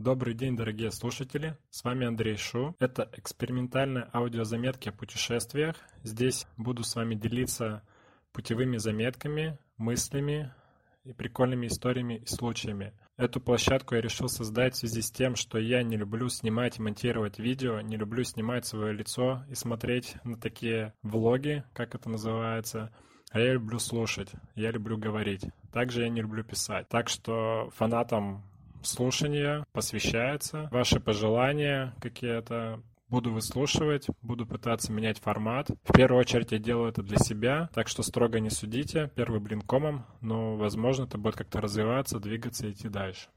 Добрый день, дорогие слушатели! С вами Андрей Шу. Это экспериментальная аудиозаметки о путешествиях. Здесь буду с вами делиться путевыми заметками, мыслями и прикольными историями и случаями. Эту площадку я решил создать в связи с тем, что я не люблю снимать и монтировать видео, не люблю снимать свое лицо и смотреть на такие влоги, как это называется, а я люблю слушать, я люблю говорить. Также я не люблю писать. Так что фанатам слушания посвящается. Ваши пожелания какие-то буду выслушивать, буду пытаться менять формат. В первую очередь я делаю это для себя, так что строго не судите. Первый блин комом, но, возможно, это будет как-то развиваться, двигаться и идти дальше.